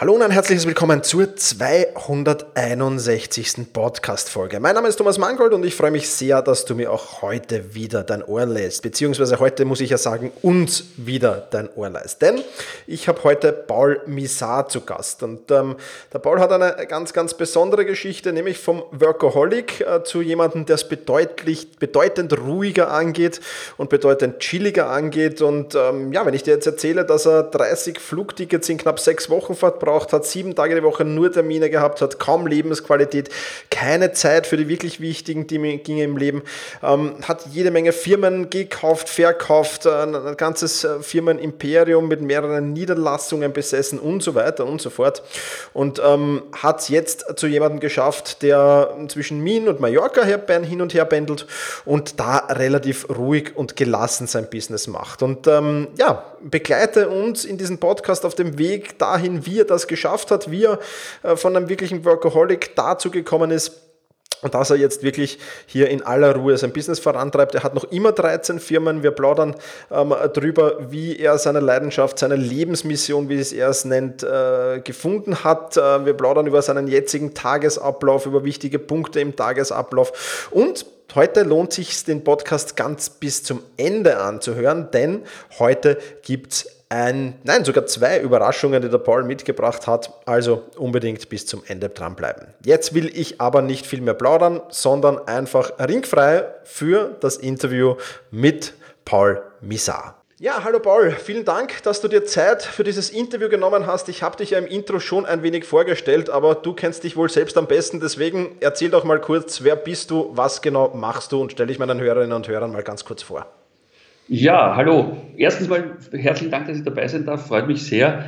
Hallo und ein herzliches Willkommen zur 261. Podcast-Folge. Mein Name ist Thomas Mangold und ich freue mich sehr, dass du mir auch heute wieder dein Ohr lässt. Beziehungsweise heute muss ich ja sagen, uns wieder dein Ohr lässt. Denn ich habe heute Paul Misar zu Gast. Und ähm, der Paul hat eine ganz, ganz besondere Geschichte, nämlich vom Workaholic äh, zu jemandem, der es bedeutend ruhiger angeht und bedeutend chilliger angeht. Und ähm, ja, wenn ich dir jetzt erzähle, dass er 30 Flugtickets in knapp sechs Wochen verbraucht, verbraucht hat, sieben Tage die Woche nur Termine gehabt hat, kaum Lebensqualität, keine Zeit für die wirklich wichtigen Dinge im Leben, ähm, hat jede Menge Firmen gekauft, verkauft, äh, ein ganzes äh, Firmenimperium mit mehreren Niederlassungen besessen und so weiter und so fort. Und ähm, hat es jetzt zu jemandem geschafft, der zwischen Wien und Mallorca hin und her pendelt und da relativ ruhig und gelassen sein Business macht. Und ähm, ja, begleite uns in diesem Podcast auf dem Weg dahin, wie er das das geschafft hat, wie er äh, von einem wirklichen Workaholic dazu gekommen ist, und dass er jetzt wirklich hier in aller Ruhe sein Business vorantreibt. Er hat noch immer 13 Firmen. Wir plaudern ähm, darüber, wie er seine Leidenschaft, seine Lebensmission, wie es er es nennt, äh, gefunden hat. Äh, wir plaudern über seinen jetzigen Tagesablauf, über wichtige Punkte im Tagesablauf. Und heute lohnt sich den Podcast ganz bis zum Ende anzuhören, denn heute gibt es ein, nein, sogar zwei Überraschungen, die der Paul mitgebracht hat. Also unbedingt bis zum Ende dranbleiben. Jetzt will ich aber nicht viel mehr plaudern, sondern einfach ringfrei für das Interview mit Paul Misar. Ja, hallo Paul, vielen Dank, dass du dir Zeit für dieses Interview genommen hast. Ich habe dich ja im Intro schon ein wenig vorgestellt, aber du kennst dich wohl selbst am besten. Deswegen erzähl doch mal kurz, wer bist du, was genau machst du und stelle ich meinen Hörerinnen und Hörern mal ganz kurz vor. Ja, hallo. Erstens mal herzlichen Dank, dass ich dabei sein darf. Freut mich sehr.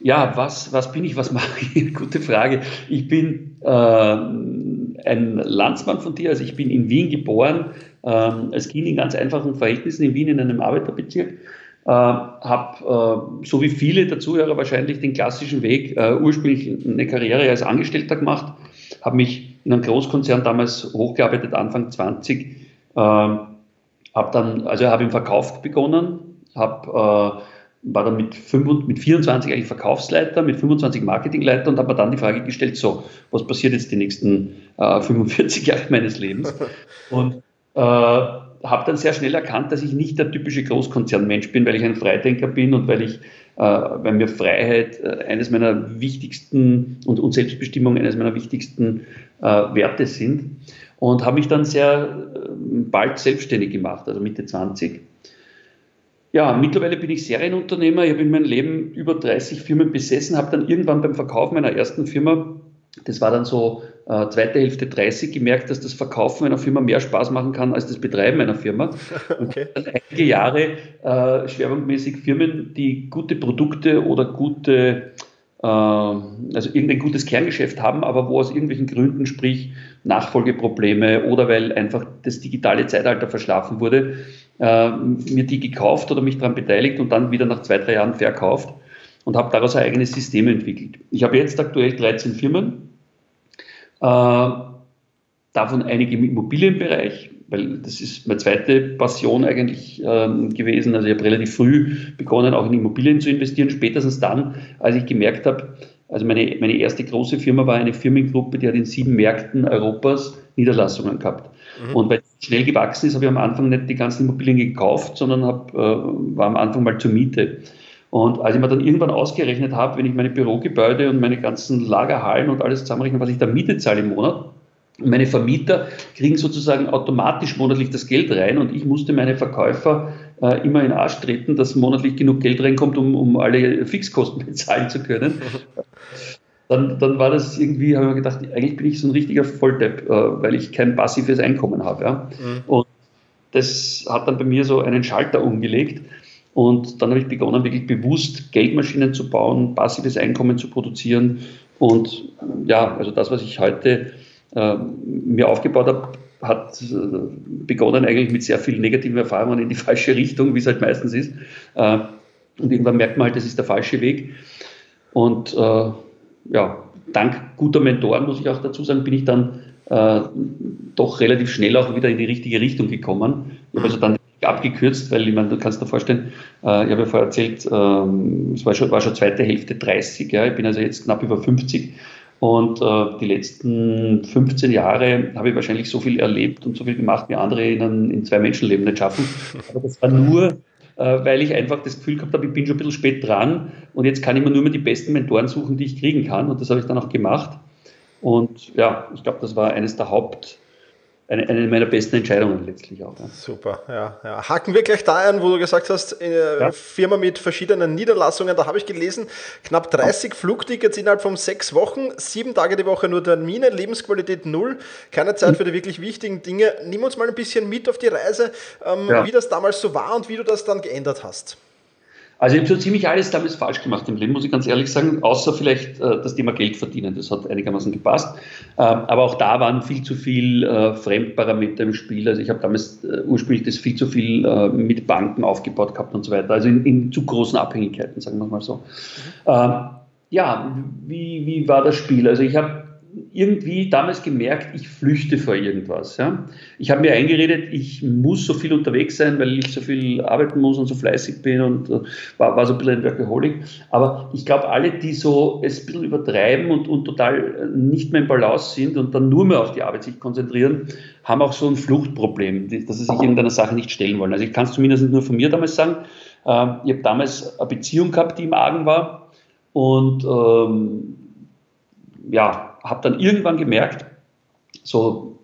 Ja, was, was bin ich, was mache ich? Gute Frage. Ich bin äh, ein Landsmann von dir. Also ich bin in Wien geboren, äh, als Kind in ganz einfachen Verhältnissen in Wien in einem Arbeiterbezirk. Äh, habe, äh, so wie viele der Zuhörer wahrscheinlich, den klassischen Weg, äh, ursprünglich eine Karriere als Angestellter gemacht, habe mich in einem Großkonzern damals hochgearbeitet, Anfang 20 habe dann, also habe im Verkauf begonnen, habe äh, war dann mit, 5, mit 24 eigentlich Verkaufsleiter, mit 25 Marketingleiter und habe mir dann die Frage gestellt, so, was passiert jetzt die nächsten äh, 45 Jahre meines Lebens? Und äh, habe dann sehr schnell erkannt, dass ich nicht der typische Großkonzernmensch bin, weil ich ein Freidenker bin und weil ich, äh, weil mir Freiheit äh, eines meiner wichtigsten und, und Selbstbestimmung eines meiner wichtigsten äh, Werte sind und habe mich dann sehr äh, bald selbstständig gemacht, also Mitte 20. Ja, mittlerweile bin ich Serienunternehmer. Ich habe in meinem Leben über 30 Firmen besessen, habe dann irgendwann beim Verkauf meiner ersten Firma, das war dann so äh, zweite Hälfte 30, gemerkt, dass das Verkaufen einer Firma mehr Spaß machen kann als das Betreiben einer Firma. Okay. Und dann einige Jahre äh, schwerpunktmäßig Firmen, die gute Produkte oder gute ähm, also irgendein gutes Kerngeschäft haben, aber wo aus irgendwelchen Gründen, sprich Nachfolgeprobleme oder weil einfach das digitale Zeitalter verschlafen wurde, äh, mir die gekauft oder mich daran beteiligt und dann wieder nach zwei, drei Jahren verkauft und habe daraus ein eigenes System entwickelt. Ich habe jetzt aktuell 13 Firmen, äh, davon einige im Immobilienbereich, weil das ist meine zweite Passion eigentlich ähm, gewesen. Also ich habe relativ früh begonnen, auch in Immobilien zu investieren, spätestens dann, als ich gemerkt habe, also meine, meine erste große Firma war eine Firmengruppe, die hat in sieben Märkten Europas Niederlassungen gehabt. Mhm. Und weil es schnell gewachsen ist, habe ich am Anfang nicht die ganzen Immobilien gekauft, sondern hab, äh, war am Anfang mal zur Miete. Und als ich mir dann irgendwann ausgerechnet habe, wenn ich meine Bürogebäude und meine ganzen Lagerhallen und alles zusammenrechne, was ich da Miete zahle im Monat, meine Vermieter kriegen sozusagen automatisch monatlich das Geld rein und ich musste meine Verkäufer äh, immer in den Arsch treten, dass monatlich genug Geld reinkommt, um, um alle Fixkosten bezahlen zu können. Dann, dann war das irgendwie, habe ich mir gedacht, eigentlich bin ich so ein richtiger Volldepp, äh, weil ich kein passives Einkommen habe. Ja? Mhm. Und das hat dann bei mir so einen Schalter umgelegt. Und dann habe ich begonnen, wirklich bewusst Geldmaschinen zu bauen, passives Einkommen zu produzieren. Und ja, also das, was ich heute äh, mir aufgebaut habe, hat äh, begonnen eigentlich mit sehr vielen negativen Erfahrungen in die falsche Richtung, wie es halt meistens ist. Äh, und irgendwann merkt man halt, das ist der falsche Weg. Und äh, ja, dank guter Mentoren, muss ich auch dazu sagen, bin ich dann äh, doch relativ schnell auch wieder in die richtige Richtung gekommen. Ich habe also dann abgekürzt, weil ich meine, du kannst dir vorstellen, äh, ich habe ja vorher erzählt, ähm, es war schon, war schon zweite Hälfte 30, ja, ich bin also jetzt knapp über 50 und äh, die letzten 15 Jahre habe ich wahrscheinlich so viel erlebt und so viel gemacht, wie andere in, in zwei Menschenleben nicht schaffen. Aber das war nur, äh, weil ich einfach das Gefühl gehabt habe, ich bin schon ein bisschen spät dran und jetzt kann ich mir nur mehr die besten Mentoren suchen, die ich kriegen kann. Und das habe ich dann auch gemacht. Und ja, ich glaube, das war eines der Haupt- eine, eine meiner besten Entscheidungen letztlich auch. Ja. Super, ja, ja. Haken wir gleich da ein, wo du gesagt hast, äh, ja. Firma mit verschiedenen Niederlassungen, da habe ich gelesen, knapp 30 Flugtickets innerhalb von sechs Wochen, sieben Tage die Woche nur Termine, Lebensqualität null, keine Zeit für die wirklich wichtigen Dinge. Nimm uns mal ein bisschen mit auf die Reise, ähm, wie das damals so war und wie du das dann geändert hast. Also ich habe so ziemlich alles damals falsch gemacht im Leben, muss ich ganz ehrlich sagen, außer vielleicht äh, das Thema Geld verdienen. Das hat einigermaßen gepasst. Ähm, aber auch da waren viel zu viel äh, Fremdparameter im Spiel. Also ich habe damals äh, ursprünglich das viel zu viel äh, mit Banken aufgebaut gehabt und so weiter. Also in, in zu großen Abhängigkeiten, sagen wir mal so. Mhm. Ähm, ja, wie, wie war das Spiel? Also ich habe irgendwie damals gemerkt, ich flüchte vor irgendwas. Ja. Ich habe mir eingeredet, ich muss so viel unterwegs sein, weil ich so viel arbeiten muss und so fleißig bin und äh, war, war so ein bisschen ein Workaholic. Aber ich glaube, alle, die so es ein bisschen übertreiben und, und total äh, nicht mehr im Balance sind und dann nur mehr auf die Arbeit sich konzentrieren, haben auch so ein Fluchtproblem, dass sie sich irgendeiner Sache nicht stellen wollen. Also ich kann es zumindest nur von mir damals sagen. Ähm, ich habe damals eine Beziehung gehabt, die im Argen war und ähm, ja, habe dann irgendwann gemerkt, so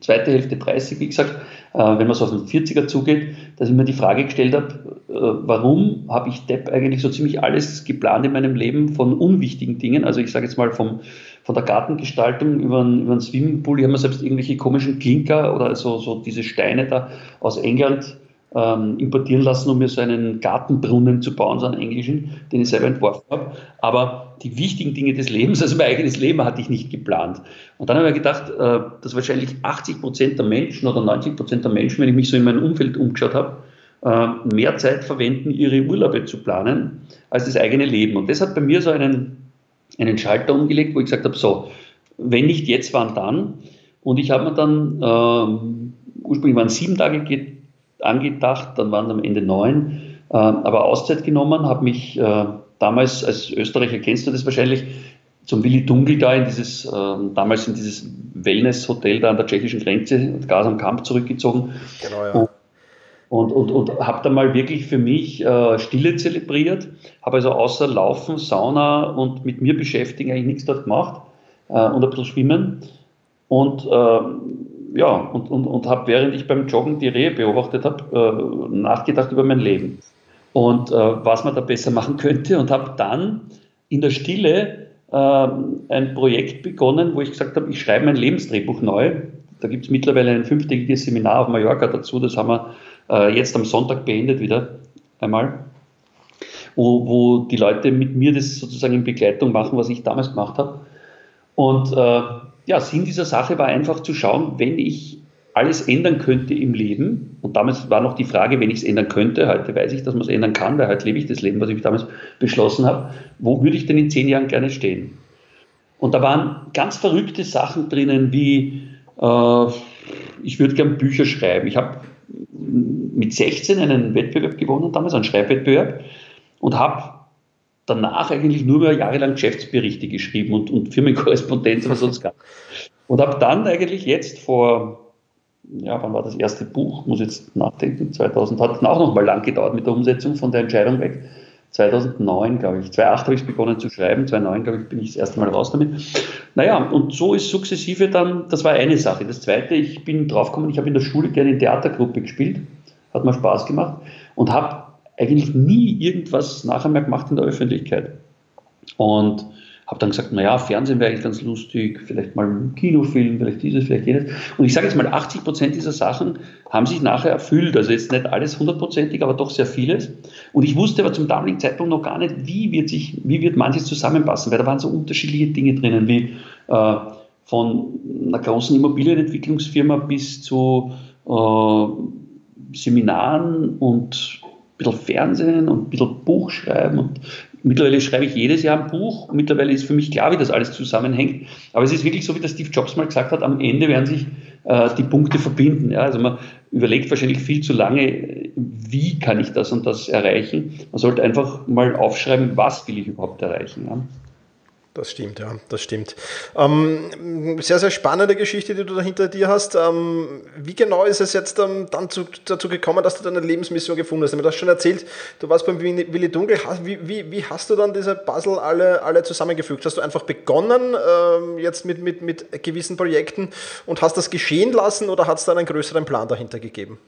zweite Hälfte 30, wie gesagt, äh, wenn man so auf den 40er zugeht, dass ich mir die Frage gestellt habe, äh, warum habe ich Depp eigentlich so ziemlich alles geplant in meinem Leben von unwichtigen Dingen, also ich sage jetzt mal vom, von der Gartengestaltung über einen, über einen Swimmingpool, ich habe mir selbst irgendwelche komischen Klinker oder so, so diese Steine da aus England ähm, importieren lassen, um mir so einen Gartenbrunnen zu bauen, so einen englischen, den ich selber entworfen habe. Aber die wichtigen Dinge des Lebens, also mein eigenes Leben, hatte ich nicht geplant. Und dann habe ich gedacht, äh, dass wahrscheinlich 80 Prozent der Menschen oder 90 Prozent der Menschen, wenn ich mich so in meinem Umfeld umgeschaut habe, äh, mehr Zeit verwenden, ihre Urlaube zu planen, als das eigene Leben. Und das hat bei mir so einen, einen Schalter umgelegt, wo ich gesagt habe, so, wenn nicht jetzt, wann dann? Und ich habe mir dann, äh, ursprünglich waren sieben Tage angedacht, dann waren am Ende neun, äh, aber Auszeit genommen, habe mich äh, damals als Österreicher kennst du das wahrscheinlich, zum Willi Dunkel da in dieses, äh, damals in dieses Wellness-Hotel da an der tschechischen Grenze, Gas am Kamp zurückgezogen. Genau, ja. Und, und, und, und habe da mal wirklich für mich äh, Stille zelebriert, habe also außer Laufen, Sauna und mit mir beschäftigen eigentlich nichts dort gemacht äh, und ein bisschen Schwimmen. Und äh, ja, und, und, und habe, während ich beim Joggen die Rehe beobachtet habe, äh, nachgedacht über mein Leben und äh, was man da besser machen könnte und habe dann in der Stille äh, ein Projekt begonnen, wo ich gesagt habe, ich schreibe mein Lebensdrehbuch neu. Da gibt es mittlerweile ein fünftägiges Seminar auf Mallorca dazu, das haben wir äh, jetzt am Sonntag beendet wieder einmal, wo, wo die Leute mit mir das sozusagen in Begleitung machen, was ich damals gemacht habe. Und äh, ja, Sinn dieser Sache war einfach zu schauen, wenn ich alles ändern könnte im Leben, und damals war noch die Frage, wenn ich es ändern könnte, heute weiß ich, dass man es ändern kann, weil heute lebe ich das Leben, was ich damals beschlossen habe, wo würde ich denn in zehn Jahren gerne stehen? Und da waren ganz verrückte Sachen drinnen, wie äh, ich würde gern Bücher schreiben. Ich habe mit 16 einen Wettbewerb gewonnen, damals einen Schreibwettbewerb, und habe danach eigentlich nur mehr jahrelang Geschäftsberichte geschrieben und, und Firmenkorrespondenz, was sonst gab. Und habe dann eigentlich jetzt vor, ja, wann war das erste Buch? Muss jetzt nachdenken, 2000, hat auch noch mal lang gedauert mit der Umsetzung von der Entscheidung weg. 2009, glaube ich. 2008 habe ich begonnen zu schreiben, 2009, glaube ich, bin ich das erste Mal raus damit. Naja, und so ist sukzessive dann, das war eine Sache. Das zweite, ich bin draufgekommen, ich habe in der Schule gerne in Theatergruppe gespielt, hat mir Spaß gemacht und habe eigentlich nie irgendwas nachher mehr gemacht in der Öffentlichkeit. Und habe dann gesagt, naja, Fernsehen wäre eigentlich ganz lustig, vielleicht mal ein Kinofilm, vielleicht dieses, vielleicht jenes. Und ich sage jetzt mal, 80 Prozent dieser Sachen haben sich nachher erfüllt. Also jetzt nicht alles hundertprozentig, aber doch sehr vieles. Und ich wusste aber zum damaligen Zeitpunkt noch gar nicht, wie wird sich, wie wird manches zusammenpassen, weil da waren so unterschiedliche Dinge drinnen, wie äh, von einer großen Immobilienentwicklungsfirma bis zu äh, Seminaren und bisschen Fernsehen und ein bisschen Buch schreiben und mittlerweile schreibe ich jedes Jahr ein Buch. Mittlerweile ist für mich klar, wie das alles zusammenhängt. Aber es ist wirklich so, wie der Steve Jobs mal gesagt hat, am Ende werden sich äh, die Punkte verbinden. Ja? Also man überlegt wahrscheinlich viel zu lange, wie kann ich das und das erreichen. Man sollte einfach mal aufschreiben, was will ich überhaupt erreichen. Ja? Das stimmt, ja, das stimmt. Ähm, sehr, sehr spannende Geschichte, die du da hinter dir hast. Ähm, wie genau ist es jetzt ähm, dann zu, dazu gekommen, dass du deine Lebensmission gefunden hast? Du hast schon erzählt, du warst beim Willi Dunkel. Wie, wie, wie hast du dann diese Puzzle alle, alle zusammengefügt? Hast du einfach begonnen ähm, jetzt mit, mit, mit gewissen Projekten und hast das geschehen lassen oder hat es dann einen größeren Plan dahinter gegeben?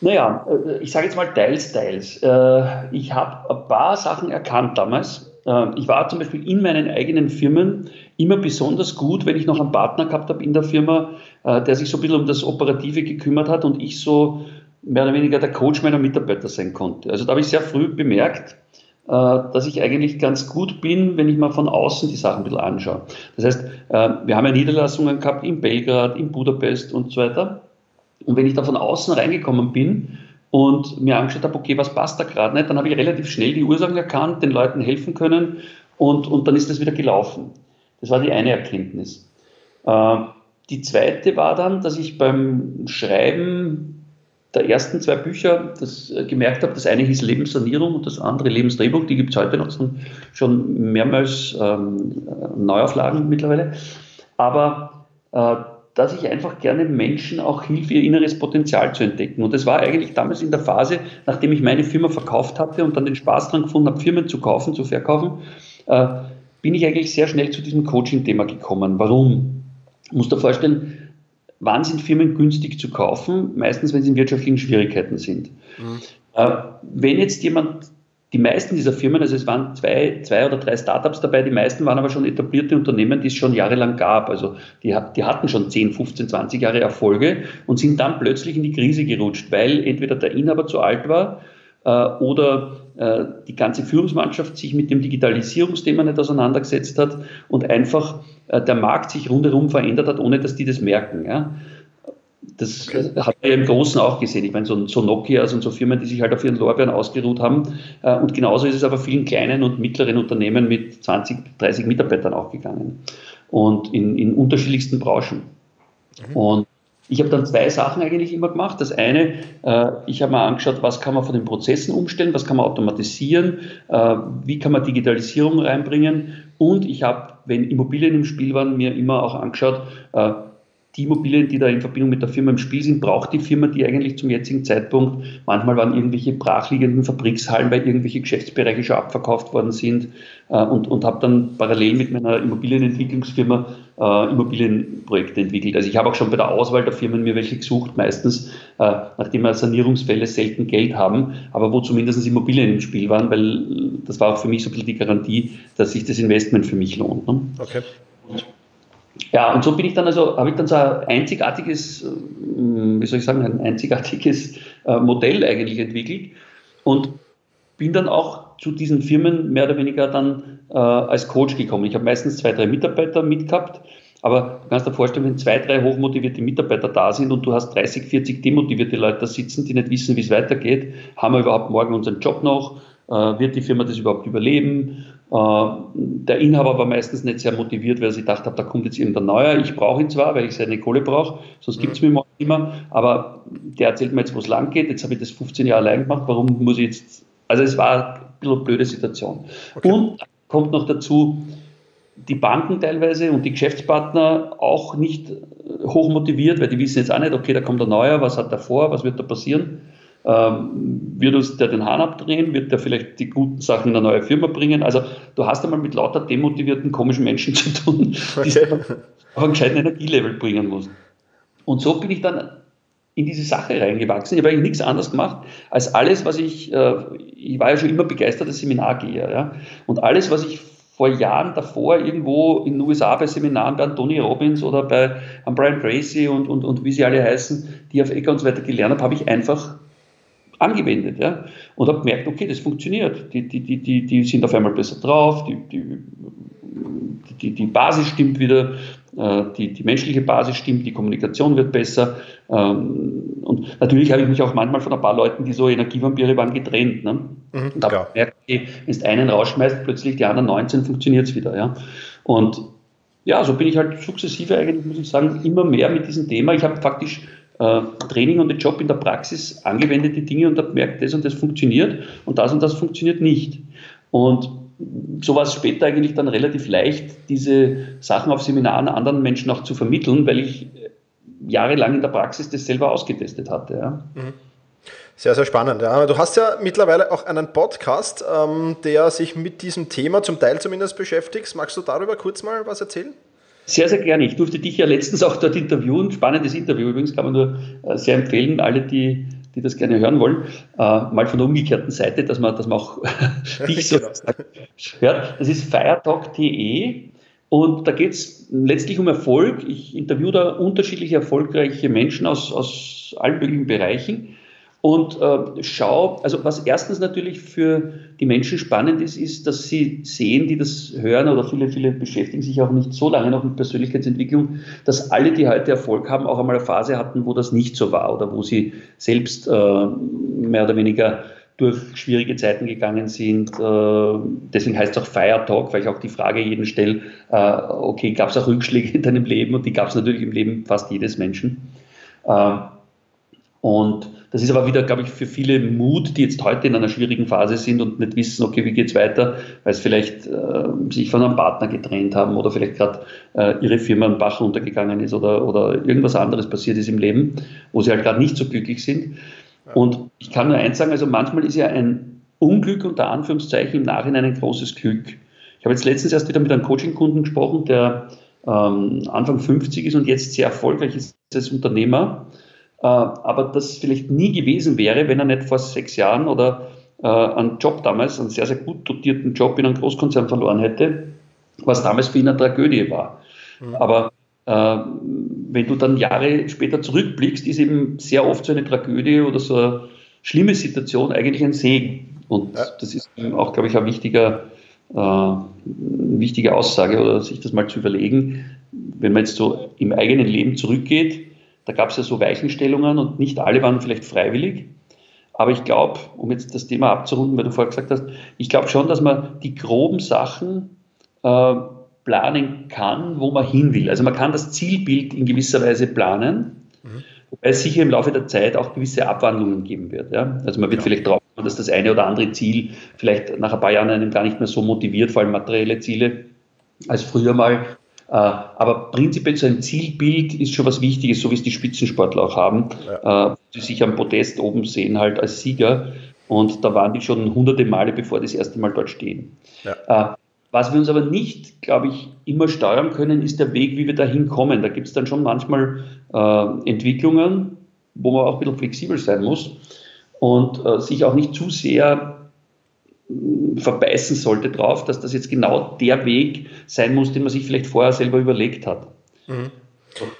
Naja, äh, ich sage jetzt mal teils, teils. Äh, ich habe ein paar Sachen erkannt damals ich war zum Beispiel in meinen eigenen Firmen immer besonders gut, wenn ich noch einen Partner gehabt habe in der Firma, äh, der sich so ein bisschen um das Operative gekümmert hat und ich so mehr oder weniger der Coach meiner Mitarbeiter sein konnte. Also da habe ich sehr früh bemerkt, äh, dass ich eigentlich ganz gut bin, wenn ich mal von außen die Sachen ein bisschen anschaue. Das heißt, äh, wir haben ja Niederlassungen gehabt in Belgrad, in Budapest und so weiter. Und wenn ich da von außen reingekommen bin, und mir angeschaut habe, okay, was passt da gerade nicht, dann habe ich relativ schnell die Ursachen erkannt, den Leuten helfen können und, und dann ist das wieder gelaufen. Das war die eine Erkenntnis. Äh, die zweite war dann, dass ich beim Schreiben der ersten zwei Bücher das äh, gemerkt habe, das eine hieß Lebenssanierung und das andere Lebensdrehbuch, die gibt es heute noch schon mehrmals ähm, Neuauflagen mittlerweile. Aber äh, dass ich einfach gerne Menschen auch hilfe, ihr inneres Potenzial zu entdecken. Und das war eigentlich damals in der Phase, nachdem ich meine Firma verkauft hatte und dann den Spaß dran gefunden habe, Firmen zu kaufen, zu verkaufen, äh, bin ich eigentlich sehr schnell zu diesem Coaching-Thema gekommen. Warum? Ich muss dir vorstellen, wann sind Firmen günstig zu kaufen? Meistens, wenn sie in wirtschaftlichen Schwierigkeiten sind. Mhm. Äh, wenn jetzt jemand die meisten dieser Firmen, also es waren zwei, zwei oder drei Startups dabei, die meisten waren aber schon etablierte Unternehmen, die es schon jahrelang gab. Also die, die hatten schon 10, 15, 20 Jahre Erfolge und sind dann plötzlich in die Krise gerutscht, weil entweder der Inhaber zu alt war äh, oder äh, die ganze Führungsmannschaft sich mit dem Digitalisierungsthema nicht auseinandergesetzt hat und einfach äh, der Markt sich rundherum verändert hat, ohne dass die das merken. Ja? Das okay. hat man ja im Großen auch gesehen. Ich meine, so, so Nokias und so Firmen, die sich halt auf ihren Lorbeeren ausgeruht haben. Äh, und genauso ist es aber vielen kleinen und mittleren Unternehmen mit 20, 30 Mitarbeitern auch gegangen. Und in, in unterschiedlichsten Branchen. Mhm. Und ich habe dann zwei Sachen eigentlich immer gemacht. Das eine, äh, ich habe mir angeschaut, was kann man von den Prozessen umstellen, was kann man automatisieren, äh, wie kann man Digitalisierung reinbringen. Und ich habe, wenn Immobilien im Spiel waren, mir immer auch angeschaut, die Immobilien, die da in Verbindung mit der Firma im Spiel sind, braucht die Firma die eigentlich zum jetzigen Zeitpunkt. Manchmal waren irgendwelche brachliegenden Fabrikshallen, weil irgendwelche Geschäftsbereiche schon abverkauft worden sind äh, und, und habe dann parallel mit meiner Immobilienentwicklungsfirma äh, Immobilienprojekte entwickelt. Also ich habe auch schon bei der Auswahl der Firmen mir welche gesucht, meistens äh, nachdem wir Sanierungsfälle selten Geld haben, aber wo zumindest Immobilien im Spiel waren, weil das war auch für mich so ein bisschen die Garantie, dass sich das Investment für mich lohnt. Ne? Okay. Ja, und so bin ich dann also, habe ich dann so ein einzigartiges, äh, wie soll ich sagen, ein einzigartiges äh, Modell eigentlich entwickelt und bin dann auch zu diesen Firmen mehr oder weniger dann äh, als Coach gekommen. Ich habe meistens zwei, drei Mitarbeiter mitgehabt, aber du kannst dir vorstellen, wenn zwei, drei hochmotivierte Mitarbeiter da sind und du hast 30, 40 demotivierte Leute da sitzen, die nicht wissen, wie es weitergeht, haben wir überhaupt morgen unseren Job noch? Äh, wird die Firma das überhaupt überleben? Äh, der Inhaber war meistens nicht sehr motiviert, weil er sich gedacht hat, da kommt jetzt irgendein neuer. Ich brauche ihn zwar, weil ich seine Kohle brauche, sonst gibt es mich morgen immer, aber der erzählt mir jetzt, wo es lang geht. Jetzt habe ich das 15 Jahre allein gemacht. Warum muss ich jetzt. Also, es war ein bisschen eine blöde Situation. Okay. Und kommt noch dazu, die Banken teilweise und die Geschäftspartner auch nicht hoch motiviert, weil die wissen jetzt auch nicht, okay, da kommt ein neuer, was hat er vor, was wird da passieren. Ähm, wird uns der den Hahn abdrehen? Wird der vielleicht die guten Sachen in eine neue Firma bringen? Also du hast einmal mit lauter demotivierten, komischen Menschen zu tun, die okay. auf einen gescheiten Energielevel bringen muss. Und so bin ich dann in diese Sache reingewachsen. Ich habe eigentlich nichts anderes gemacht als alles, was ich, äh, ich war ja schon immer begeisterter Seminargeher, ja, und alles, was ich vor Jahren davor irgendwo in den USA bei Seminaren bei Tony Robbins oder bei Brian Tracy und, und, und wie sie alle heißen, die auf Ecker und so weiter gelernt habe, habe ich einfach angewendet. Ja? Und habe gemerkt, okay, das funktioniert. Die, die, die, die, die sind auf einmal besser drauf, die, die die, die Basis stimmt wieder, äh, die, die menschliche Basis stimmt, die Kommunikation wird besser. Ähm, und natürlich habe ich mich auch manchmal von ein paar Leuten, die so Energievampire waren, getrennt. Ne? Mhm, und da merkt wenn du einen rausschmeißt, plötzlich die anderen 19 funktioniert es wieder. Ja? Und ja, so bin ich halt sukzessive eigentlich, muss ich sagen, immer mehr mit diesem Thema. Ich habe faktisch äh, Training und den Job in der Praxis angewendet, die Dinge, und habe gemerkt, das und das funktioniert und das und das funktioniert nicht. Und so war es später eigentlich dann relativ leicht, diese Sachen auf Seminaren anderen Menschen auch zu vermitteln, weil ich jahrelang in der Praxis das selber ausgetestet hatte. Ja. Mhm. Sehr, sehr spannend. Ja. Du hast ja mittlerweile auch einen Podcast, ähm, der sich mit diesem Thema zum Teil zumindest beschäftigt. Magst du darüber kurz mal was erzählen? Sehr, sehr gerne. Ich durfte dich ja letztens auch dort interviewen. Spannendes Interview übrigens, kann man nur äh, sehr empfehlen, alle, die, die das gerne hören wollen. Äh, mal von der umgekehrten Seite, dass man, dass man auch dich so genau. hört. Das ist feiertalk.de und da geht es letztlich um Erfolg. Ich interviewe da unterschiedliche erfolgreiche Menschen aus, aus allen möglichen Bereichen und äh, schau, also was erstens natürlich für die Menschen spannend ist, ist, dass sie sehen, die das hören, oder viele, viele beschäftigen sich auch nicht so lange noch mit Persönlichkeitsentwicklung, dass alle, die heute Erfolg haben, auch einmal eine Phase hatten, wo das nicht so war oder wo sie selbst äh, mehr oder weniger durch schwierige Zeiten gegangen sind. Äh, deswegen heißt es auch Fire Talk, weil ich auch die Frage jeden stelle, äh, okay, gab es auch Rückschläge in deinem Leben? Und die gab es natürlich im Leben fast jedes Menschen. Und das ist aber wieder, glaube ich, für viele Mut, die jetzt heute in einer schwierigen Phase sind und nicht wissen, okay, wie geht's weiter, weil es vielleicht äh, sich von einem Partner getrennt haben oder vielleicht gerade äh, ihre Firma ein Bach runtergegangen ist oder, oder irgendwas anderes passiert ist im Leben, wo sie halt gerade nicht so glücklich sind. Und ich kann nur eins sagen, also manchmal ist ja ein Unglück unter Anführungszeichen im Nachhinein ein großes Glück. Ich habe jetzt letztens erst wieder mit einem Coaching-Kunden gesprochen, der ähm, Anfang 50 ist und jetzt sehr erfolgreich ist als Unternehmer aber das vielleicht nie gewesen wäre, wenn er nicht vor sechs Jahren oder äh, einen Job damals, einen sehr, sehr gut dotierten Job in einem Großkonzern verloren hätte, was damals für ihn eine Tragödie war. Mhm. Aber äh, wenn du dann Jahre später zurückblickst, ist eben sehr oft so eine Tragödie oder so eine schlimme Situation eigentlich ein Segen. Und ja. das ist auch, glaube ich, ein wichtiger, äh, eine wichtige Aussage oder sich das mal zu überlegen, wenn man jetzt so im eigenen Leben zurückgeht, da gab es ja so Weichenstellungen und nicht alle waren vielleicht freiwillig. Aber ich glaube, um jetzt das Thema abzurunden, weil du vorher gesagt hast, ich glaube schon, dass man die groben Sachen äh, planen kann, wo man hin will. Also man kann das Zielbild in gewisser Weise planen, mhm. wobei es sicher im Laufe der Zeit auch gewisse Abwandlungen geben wird. Ja? Also man wird ja. vielleicht drauf kommen, dass das eine oder andere Ziel vielleicht nach ein paar Jahren einem gar nicht mehr so motiviert, vor allem materielle Ziele, als früher mal. Äh, aber prinzipiell so ein Zielbild ist schon was Wichtiges, so wie es die Spitzensportler auch haben, ja. Äh, die sich am Podest oben sehen halt als Sieger. Und da waren die schon hunderte Male, bevor die das erste Mal dort stehen. Ja. Äh, was wir uns aber nicht, glaube ich, immer steuern können, ist der Weg, wie wir da hinkommen. Da gibt es dann schon manchmal äh, Entwicklungen, wo man auch ein bisschen flexibel sein muss und äh, sich auch nicht zu sehr verbeißen sollte drauf, dass das jetzt genau der Weg sein muss, den man sich vielleicht vorher selber überlegt hat. Mhm.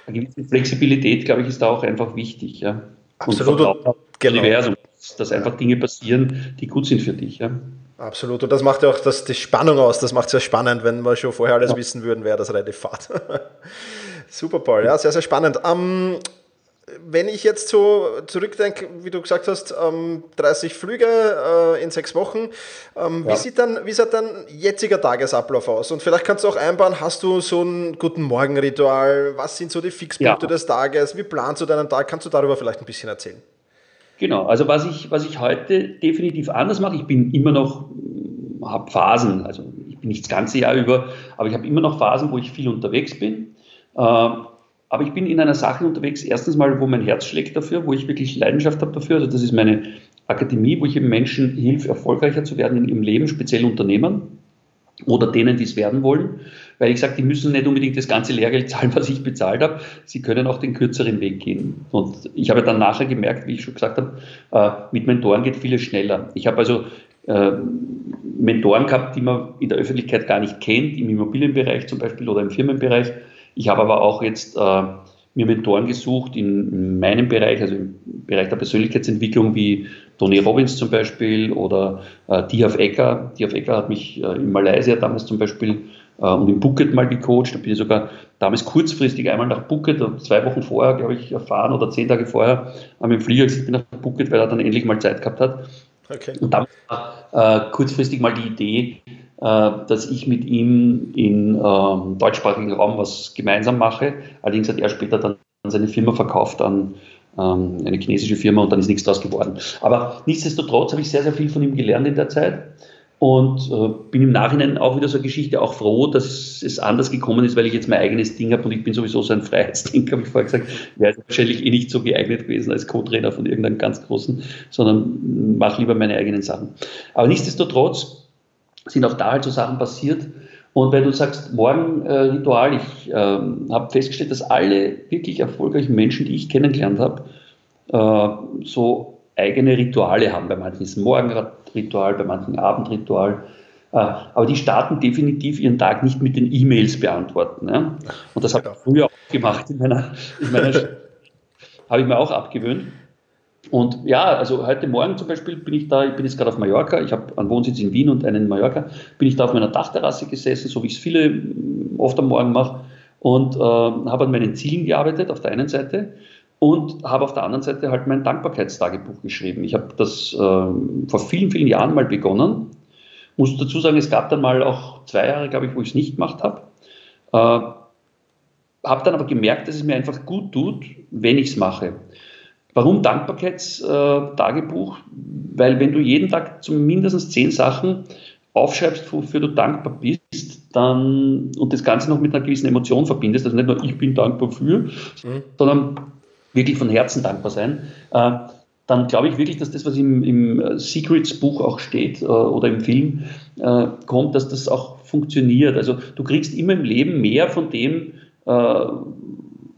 eine gewisse Flexibilität, glaube ich, ist da auch einfach wichtig. Ja. Absolut. Und genau. Universum, dass einfach Dinge passieren, die gut sind für dich. Ja. Absolut. Und das macht ja auch das, die Spannung aus. Das macht es ja spannend, wenn wir schon vorher alles ja. wissen würden, wäre das relativ fad. Super, Paul. Ja, sehr, sehr spannend. Ähm, wenn ich jetzt so zurückdenke, wie du gesagt hast, ähm, 30 Flüge äh, in sechs Wochen, ähm, ja. wie, sieht dann, wie sieht dann jetziger Tagesablauf aus? Und vielleicht kannst du auch einbauen, hast du so ein guten Morgenritual? Was sind so die Fixpunkte ja. des Tages? Wie planst du deinen Tag? Kannst du darüber vielleicht ein bisschen erzählen? Genau, also was ich, was ich heute definitiv anders mache, ich bin immer noch, habe Phasen, also ich bin nicht das ganze Jahr über, aber ich habe immer noch Phasen, wo ich viel unterwegs bin. Aber ich bin in einer Sache unterwegs, erstens mal, wo mein Herz schlägt dafür, wo ich wirklich Leidenschaft habe dafür. Also das ist meine Akademie, wo ich eben Menschen hilfe, erfolgreicher zu werden in ihrem Leben, speziell Unternehmern oder denen, die es werden wollen. Weil ich sage, die müssen nicht unbedingt das ganze Lehrgeld zahlen, was ich bezahlt habe. Sie können auch den kürzeren Weg gehen. Und ich habe dann nachher gemerkt, wie ich schon gesagt habe, äh, mit Mentoren geht vieles schneller. Ich habe also äh, Mentoren gehabt, die man in der Öffentlichkeit gar nicht kennt, im Immobilienbereich zum Beispiel oder im Firmenbereich ich habe aber auch jetzt äh, mir Mentoren gesucht in meinem Bereich, also im Bereich der Persönlichkeitsentwicklung, wie Tony Robbins zum Beispiel oder äh, Diaf Ecker. Diaf Ecker hat mich äh, in Malaysia damals zum Beispiel äh, und in Phuket mal gecoacht. Da bin ich sogar damals kurzfristig einmal nach Phuket, zwei Wochen vorher, glaube ich, erfahren oder zehn Tage vorher, am im Flieger gesagt, bin nach Phuket, weil er dann endlich mal Zeit gehabt hat. Okay. Und dann war äh, kurzfristig mal die Idee, äh, dass ich mit ihm im ähm, deutschsprachigen Raum was gemeinsam mache. Allerdings hat er später dann seine Firma verkauft an ähm, eine chinesische Firma und dann ist nichts daraus geworden. Aber nichtsdestotrotz habe ich sehr, sehr viel von ihm gelernt in der Zeit und äh, bin im Nachhinein auch wieder so eine Geschichte auch froh, dass es anders gekommen ist, weil ich jetzt mein eigenes Ding habe und ich bin sowieso so ein Freiheitsding, habe ich vorher gesagt, wäre wahrscheinlich eh nicht so geeignet gewesen als Co-Trainer von irgendeinem ganz großen, sondern mache lieber meine eigenen Sachen. Aber nichtsdestotrotz sind auch da halt so Sachen passiert. Und wenn du sagst, Morgenritual, äh, ich äh, habe festgestellt, dass alle wirklich erfolgreichen Menschen, die ich kennengelernt habe, äh, so eigene Rituale haben. Bei manchen ist es ein Morgenritual, bei manchen Abendritual. Äh, aber die starten definitiv ihren Tag nicht mit den E-Mails beantworten. Ja? Und das habe ich früher auch gemacht in meiner, in meiner habe ich mir auch abgewöhnt. Und ja, also heute Morgen zum Beispiel bin ich da, ich bin jetzt gerade auf Mallorca, ich habe einen Wohnsitz in Wien und einen in Mallorca, bin ich da auf meiner Dachterrasse gesessen, so wie es viele mm, oft am Morgen mache, und äh, habe an meinen Zielen gearbeitet auf der einen Seite und habe auf der anderen Seite halt mein Dankbarkeitstagebuch geschrieben. Ich habe das äh, vor vielen, vielen Jahren mal begonnen. Muss dazu sagen, es gab dann mal auch zwei Jahre, glaube ich, wo ich es nicht gemacht habe. Äh, habe dann aber gemerkt, dass es mir einfach gut tut, wenn ich es mache. Warum Dankbarkeitstagebuch? Weil wenn du jeden Tag zumindest zehn Sachen aufschreibst, wofür du dankbar bist, dann und das Ganze noch mit einer gewissen Emotion verbindest, also nicht nur ich bin dankbar für, mhm. sondern wirklich von Herzen dankbar sein, äh, dann glaube ich wirklich, dass das, was im, im Secrets-Buch auch steht äh, oder im Film äh, kommt, dass das auch funktioniert. Also du kriegst immer im Leben mehr von dem, äh,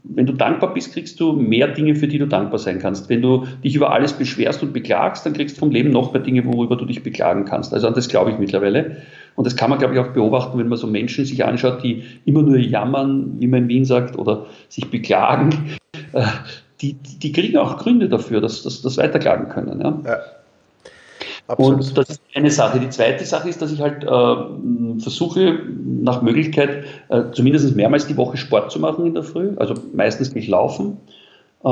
wenn du dankbar bist, kriegst du mehr Dinge, für die du dankbar sein kannst. Wenn du dich über alles beschwerst und beklagst, dann kriegst du vom Leben noch mehr Dinge, worüber du dich beklagen kannst. Also an das glaube ich mittlerweile. Und das kann man, glaube ich, auch beobachten, wenn man so Menschen sich anschaut, die immer nur jammern, wie man in Wien sagt, oder sich beklagen. Äh, die, die kriegen auch Gründe dafür, dass das weiterklagen können. Ja? ja. Und das ist eine Sache. Die zweite Sache ist, dass ich halt äh, versuche, nach Möglichkeit äh, zumindest mehrmals die Woche Sport zu machen in der Früh. Also meistens gehe ich laufen. Äh,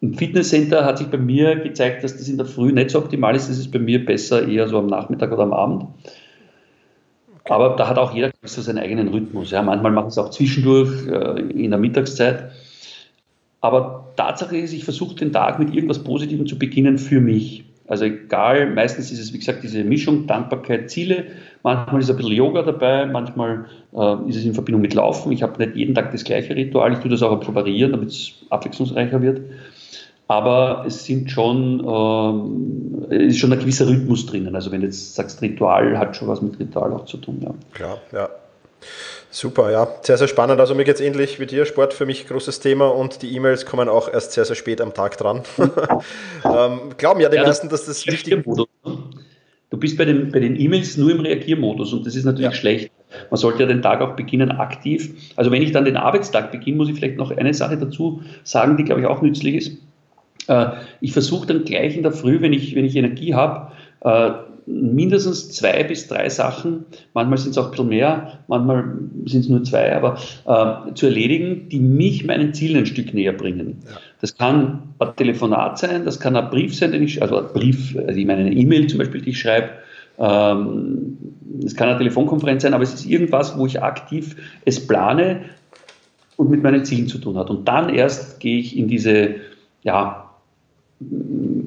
Im Fitnesscenter hat sich bei mir gezeigt, dass das in der Früh nicht so optimal ist. Das ist bei mir besser eher so am Nachmittag oder am Abend. Aber da hat auch jeder so seinen eigenen Rhythmus. Ja. Manchmal machen es auch zwischendurch äh, in der Mittagszeit. Aber Tatsache ist, ich versuche den Tag mit irgendwas Positivem zu beginnen für mich. Also egal, meistens ist es, wie gesagt, diese Mischung, Dankbarkeit, Ziele. Manchmal ist ein bisschen Yoga dabei, manchmal äh, ist es in Verbindung mit Laufen. Ich habe nicht jeden Tag das gleiche Ritual, ich tue das auch ein variieren, damit es abwechslungsreicher wird. Aber es sind schon, äh, ist schon ein gewisser Rhythmus drinnen. Also wenn du jetzt sagst, Ritual hat schon was mit Ritual auch zu tun. Ja. Klar, ja. Super, ja, sehr, sehr spannend. Also mir geht es ähnlich wie dir, Sport für mich großes Thema und die E-Mails kommen auch erst sehr, sehr spät am Tag dran. ähm, glauben ja die ja, meisten, dass das wichtig ist. Du bist bei den bei den E-Mails nur im Reagiermodus und das ist natürlich ja. schlecht. Man sollte ja den Tag auch beginnen aktiv. Also wenn ich dann den Arbeitstag beginne, muss ich vielleicht noch eine Sache dazu sagen, die glaube ich auch nützlich ist. Äh, ich versuche dann gleich in der Früh, wenn ich, wenn ich Energie habe, äh, mindestens zwei bis drei Sachen, manchmal sind es auch ein bisschen mehr, manchmal sind es nur zwei, aber äh, zu erledigen, die mich meinen Zielen ein Stück näher bringen. Ja. Das kann ein Telefonat sein, das kann ein Brief sein, den ich, also ein Brief, also ich meine eine E-Mail zum Beispiel, die ich schreibe, ähm, es kann eine Telefonkonferenz sein, aber es ist irgendwas, wo ich aktiv es plane und mit meinen Zielen zu tun hat. Und dann erst gehe ich in diese, ja,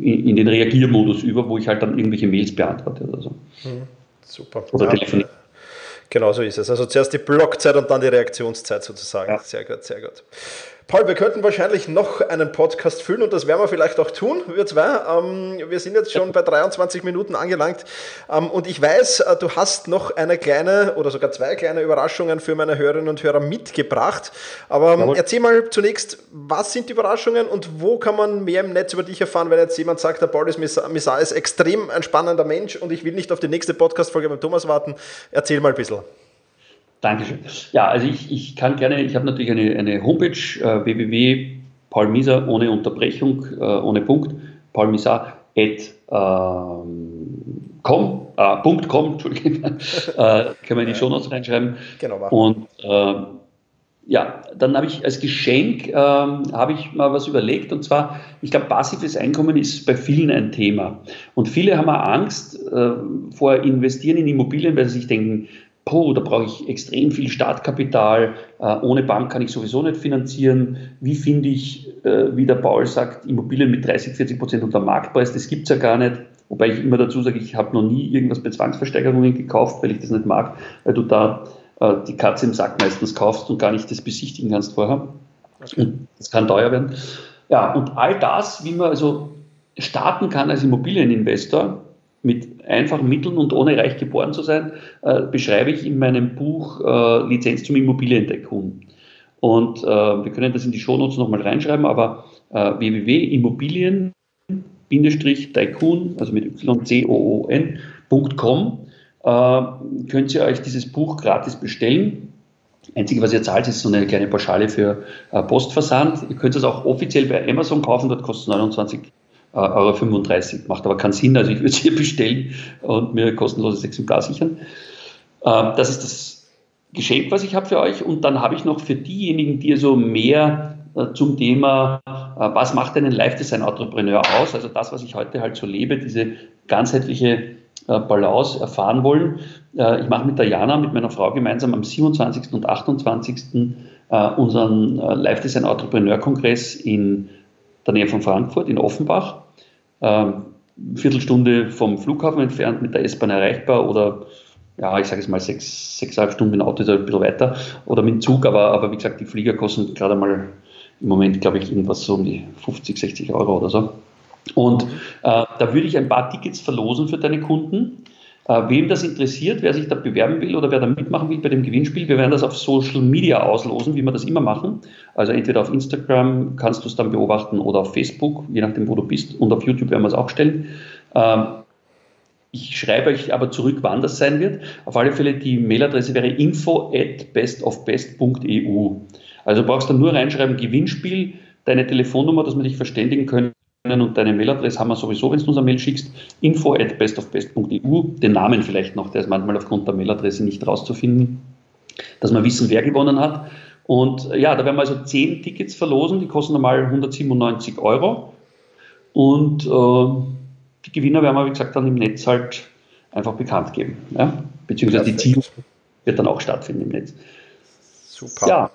in den Reagiermodus über, wo ich halt dann irgendwelche Mails beantworte oder so. Mhm. Super. Oder telefoniere. Genau so ist es. Also zuerst die Blockzeit und dann die Reaktionszeit sozusagen. Ja. Sehr gut, sehr gut. Paul, wir könnten wahrscheinlich noch einen Podcast füllen und das werden wir vielleicht auch tun, wir zwei. Ähm, wir sind jetzt schon bei 23 Minuten angelangt ähm, und ich weiß, äh, du hast noch eine kleine oder sogar zwei kleine Überraschungen für meine Hörerinnen und Hörer mitgebracht. Aber ähm, erzähl mal zunächst, was sind die Überraschungen und wo kann man mehr im Netz über dich erfahren, wenn jetzt jemand sagt, der Paul ist Missar ist extrem ein spannender Mensch und ich will nicht auf die nächste Podcast-Folge beim Thomas warten. Erzähl mal ein bisschen. Dankeschön. Ja, also ich, ich kann gerne, ich habe natürlich eine, eine Homepage, äh, www.paulmisa ohne Unterbrechung, äh, ohne Punkt, paulmisa at ähm, com, äh, .com, Entschuldigung, äh, können wir in die Shownotes reinschreiben. Genau. War. Und äh, ja, dann habe ich als Geschenk ähm, habe ich mal was überlegt und zwar, ich glaube, passives Einkommen ist bei vielen ein Thema und viele haben auch Angst äh, vor Investieren in Immobilien, weil sie sich denken, oh, da brauche ich extrem viel Startkapital, äh, ohne Bank kann ich sowieso nicht finanzieren. Wie finde ich, äh, wie der Paul sagt, Immobilien mit 30, 40 Prozent unter Marktpreis? Das gibt es ja gar nicht. Wobei ich immer dazu sage, ich habe noch nie irgendwas bei Zwangsversteigerungen gekauft, weil ich das nicht mag, weil du da äh, die Katze im Sack meistens kaufst und gar nicht das besichtigen kannst vorher. Okay. Und das kann teuer werden. Ja, und all das, wie man also starten kann als Immobilieninvestor mit einfachen Mitteln und ohne reich geboren zu sein, äh, beschreibe ich in meinem Buch äh, Lizenz zum Immobilientycoon. Und äh, wir können das in die Shownotes nochmal reinschreiben, aber äh, www.immobilien-tycoon, also mit ycoon.com, äh, könnt ihr euch dieses Buch gratis bestellen. Einzige, was ihr zahlt, ist so eine kleine Pauschale für äh, Postversand. Ihr könnt es auch offiziell bei Amazon kaufen, dort kostet es 29 äh, Euro 35. Macht aber keinen Sinn, also ich würde es hier bestellen und mir kostenloses Exemplar sichern. Ähm, das ist das Geschenk, was ich habe für euch. Und dann habe ich noch für diejenigen, die so mehr zum Thema, was macht einen Live-Design-Entrepreneur aus, also das, was ich heute halt so lebe, diese ganzheitliche äh, Balance erfahren wollen. Äh, ich mache mit der Jana, mit meiner Frau gemeinsam am 27. und 28. Äh, unseren Live Design Entrepreneur Kongress in der Nähe von Frankfurt, in Offenbach. Ähm, Viertelstunde vom Flughafen entfernt, mit der S-Bahn erreichbar oder ja, ich sage es mal sechs, sechseinhalb Stunden mit dem Auto ist ein bisschen weiter oder mit dem Zug, aber, aber wie gesagt, die Flieger kosten gerade mal im Moment, glaube ich, irgendwas so um die 50, 60 Euro oder so. Und äh, da würde ich ein paar Tickets verlosen für deine Kunden. Äh, wem das interessiert, wer sich da bewerben will oder wer da mitmachen will bei dem Gewinnspiel, wir werden das auf Social Media auslosen, wie wir das immer machen. Also entweder auf Instagram kannst du es dann beobachten oder auf Facebook, je nachdem, wo du bist. Und auf YouTube werden wir es auch stellen. Ähm, ich schreibe euch aber zurück, wann das sein wird. Auf alle Fälle, die Mailadresse wäre info at bestofbest.eu. Also du brauchst dann nur reinschreiben, Gewinnspiel, deine Telefonnummer, dass wir dich verständigen können und deine Mailadresse haben wir sowieso, wenn du uns eine Mail schickst, info at bestofbest.eu, den Namen vielleicht noch, der ist manchmal aufgrund der Mailadresse nicht rauszufinden, dass wir wissen, wer gewonnen hat. Und äh, ja, da werden wir also zehn Tickets verlosen, die kosten normal 197 Euro. Und äh, die Gewinner werden wir, wie gesagt, dann im Netz halt einfach bekannt geben. Ja? Beziehungsweise Perfekt. die Ziel wird dann auch stattfinden im Netz. Super. Ja,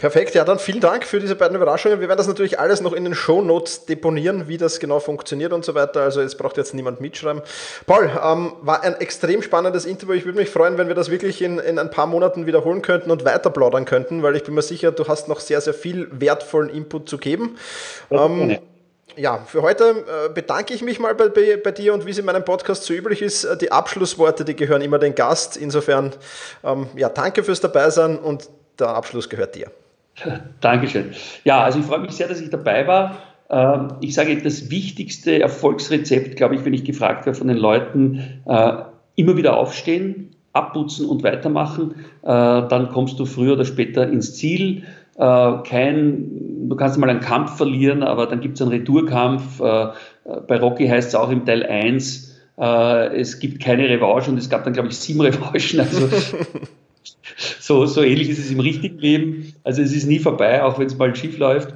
Perfekt, ja, dann vielen Dank für diese beiden Überraschungen. Wir werden das natürlich alles noch in den Show Notes deponieren, wie das genau funktioniert und so weiter. Also es braucht jetzt niemand mitschreiben. Paul, ähm, war ein extrem spannendes Interview. Ich würde mich freuen, wenn wir das wirklich in, in ein paar Monaten wiederholen könnten und weiter plaudern könnten, weil ich bin mir sicher, du hast noch sehr, sehr viel wertvollen Input zu geben. Ähm, ja, für heute äh, bedanke ich mich mal bei, bei, bei, dir und wie es in meinem Podcast so üblich ist, äh, die Abschlussworte, die gehören immer den Gast. Insofern, ähm, ja, danke fürs Dabeisein und der Abschluss gehört dir. Dankeschön. Ja, also ich freue mich sehr, dass ich dabei war. Ähm, ich sage, das wichtigste Erfolgsrezept, glaube ich, wenn ich gefragt werde von den Leuten, äh, immer wieder aufstehen, abputzen und weitermachen. Äh, dann kommst du früher oder später ins Ziel. Äh, kein, du kannst mal einen Kampf verlieren, aber dann gibt es einen Retourkampf. Bei Rocky heißt es auch im Teil 1, es gibt keine Revanche und es gab dann, glaube ich, sieben Revanchen. Also so, so ähnlich ist es im richtigen Leben. Also es ist nie vorbei, auch wenn es mal schief läuft.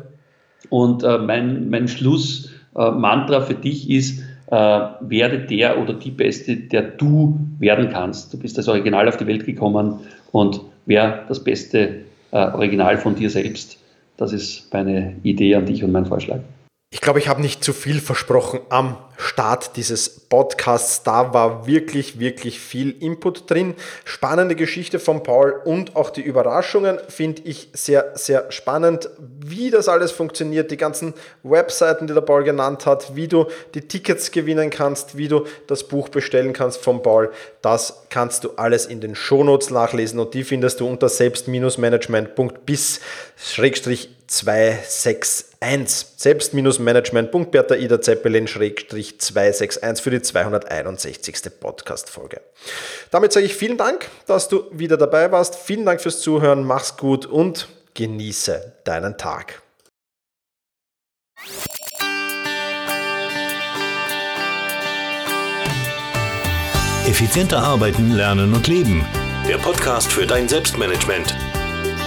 Und äh, mein, mein Schlussmantra äh, für dich ist, äh, werde der oder die Beste, der du werden kannst. Du bist als Original auf die Welt gekommen und wer das beste äh, Original von dir selbst. Das ist meine Idee an dich und mein Vorschlag. Ich glaube, ich habe nicht zu viel versprochen am Start dieses Podcasts. Da war wirklich, wirklich viel Input drin. Spannende Geschichte von Paul und auch die Überraschungen finde ich sehr, sehr spannend, wie das alles funktioniert. Die ganzen Webseiten, die der Paul genannt hat, wie du die Tickets gewinnen kannst, wie du das Buch bestellen kannst von Paul. Das kannst du alles in den Shownotes nachlesen und die findest du unter selbst-management.bis 261. Selbst-management.bertha Ida Zeppelin 261 für die 261. Podcast-Folge. Damit sage ich vielen Dank, dass du wieder dabei warst. Vielen Dank fürs Zuhören. Mach's gut und genieße deinen Tag. Effizienter arbeiten, lernen und leben. Der Podcast für dein Selbstmanagement.